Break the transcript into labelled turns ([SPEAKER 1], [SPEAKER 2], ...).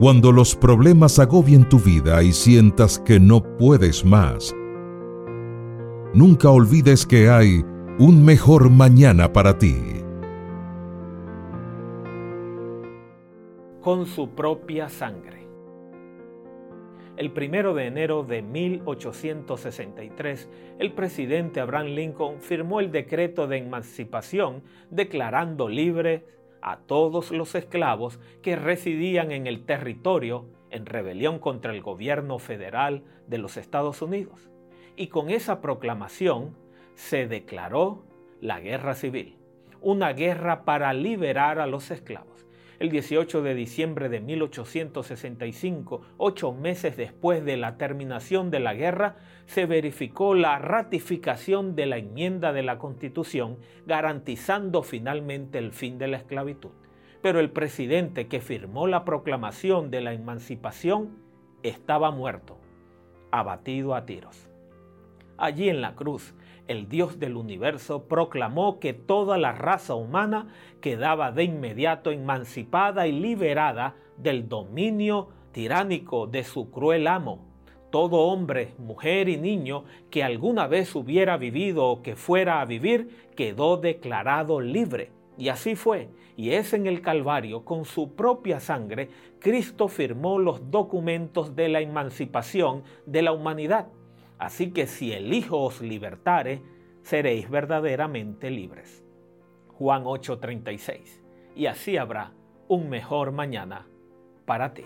[SPEAKER 1] Cuando los problemas agobien tu vida y sientas que no puedes más, nunca olvides que hay un mejor mañana para ti.
[SPEAKER 2] Con su propia sangre. El primero de enero de 1863, el presidente Abraham Lincoln firmó el decreto de emancipación declarando libre a todos los esclavos que residían en el territorio en rebelión contra el gobierno federal de los Estados Unidos. Y con esa proclamación se declaró la guerra civil, una guerra para liberar a los esclavos el 18 de diciembre de 1865, ocho meses después de la terminación de la guerra, se verificó la ratificación de la enmienda de la Constitución, garantizando finalmente el fin de la esclavitud. Pero el presidente que firmó la proclamación de la emancipación estaba muerto, abatido a tiros. Allí en la cruz, el Dios del universo, proclamó que toda la raza humana quedaba de inmediato emancipada y liberada del dominio tiránico de su cruel amo. Todo hombre, mujer y niño que alguna vez hubiera vivido o que fuera a vivir quedó declarado libre. Y así fue, y es en el Calvario, con su propia sangre, Cristo firmó los documentos de la emancipación de la humanidad Así que si el Hijo os libertare, seréis verdaderamente libres. Juan 8:36. Y así habrá un mejor mañana para ti.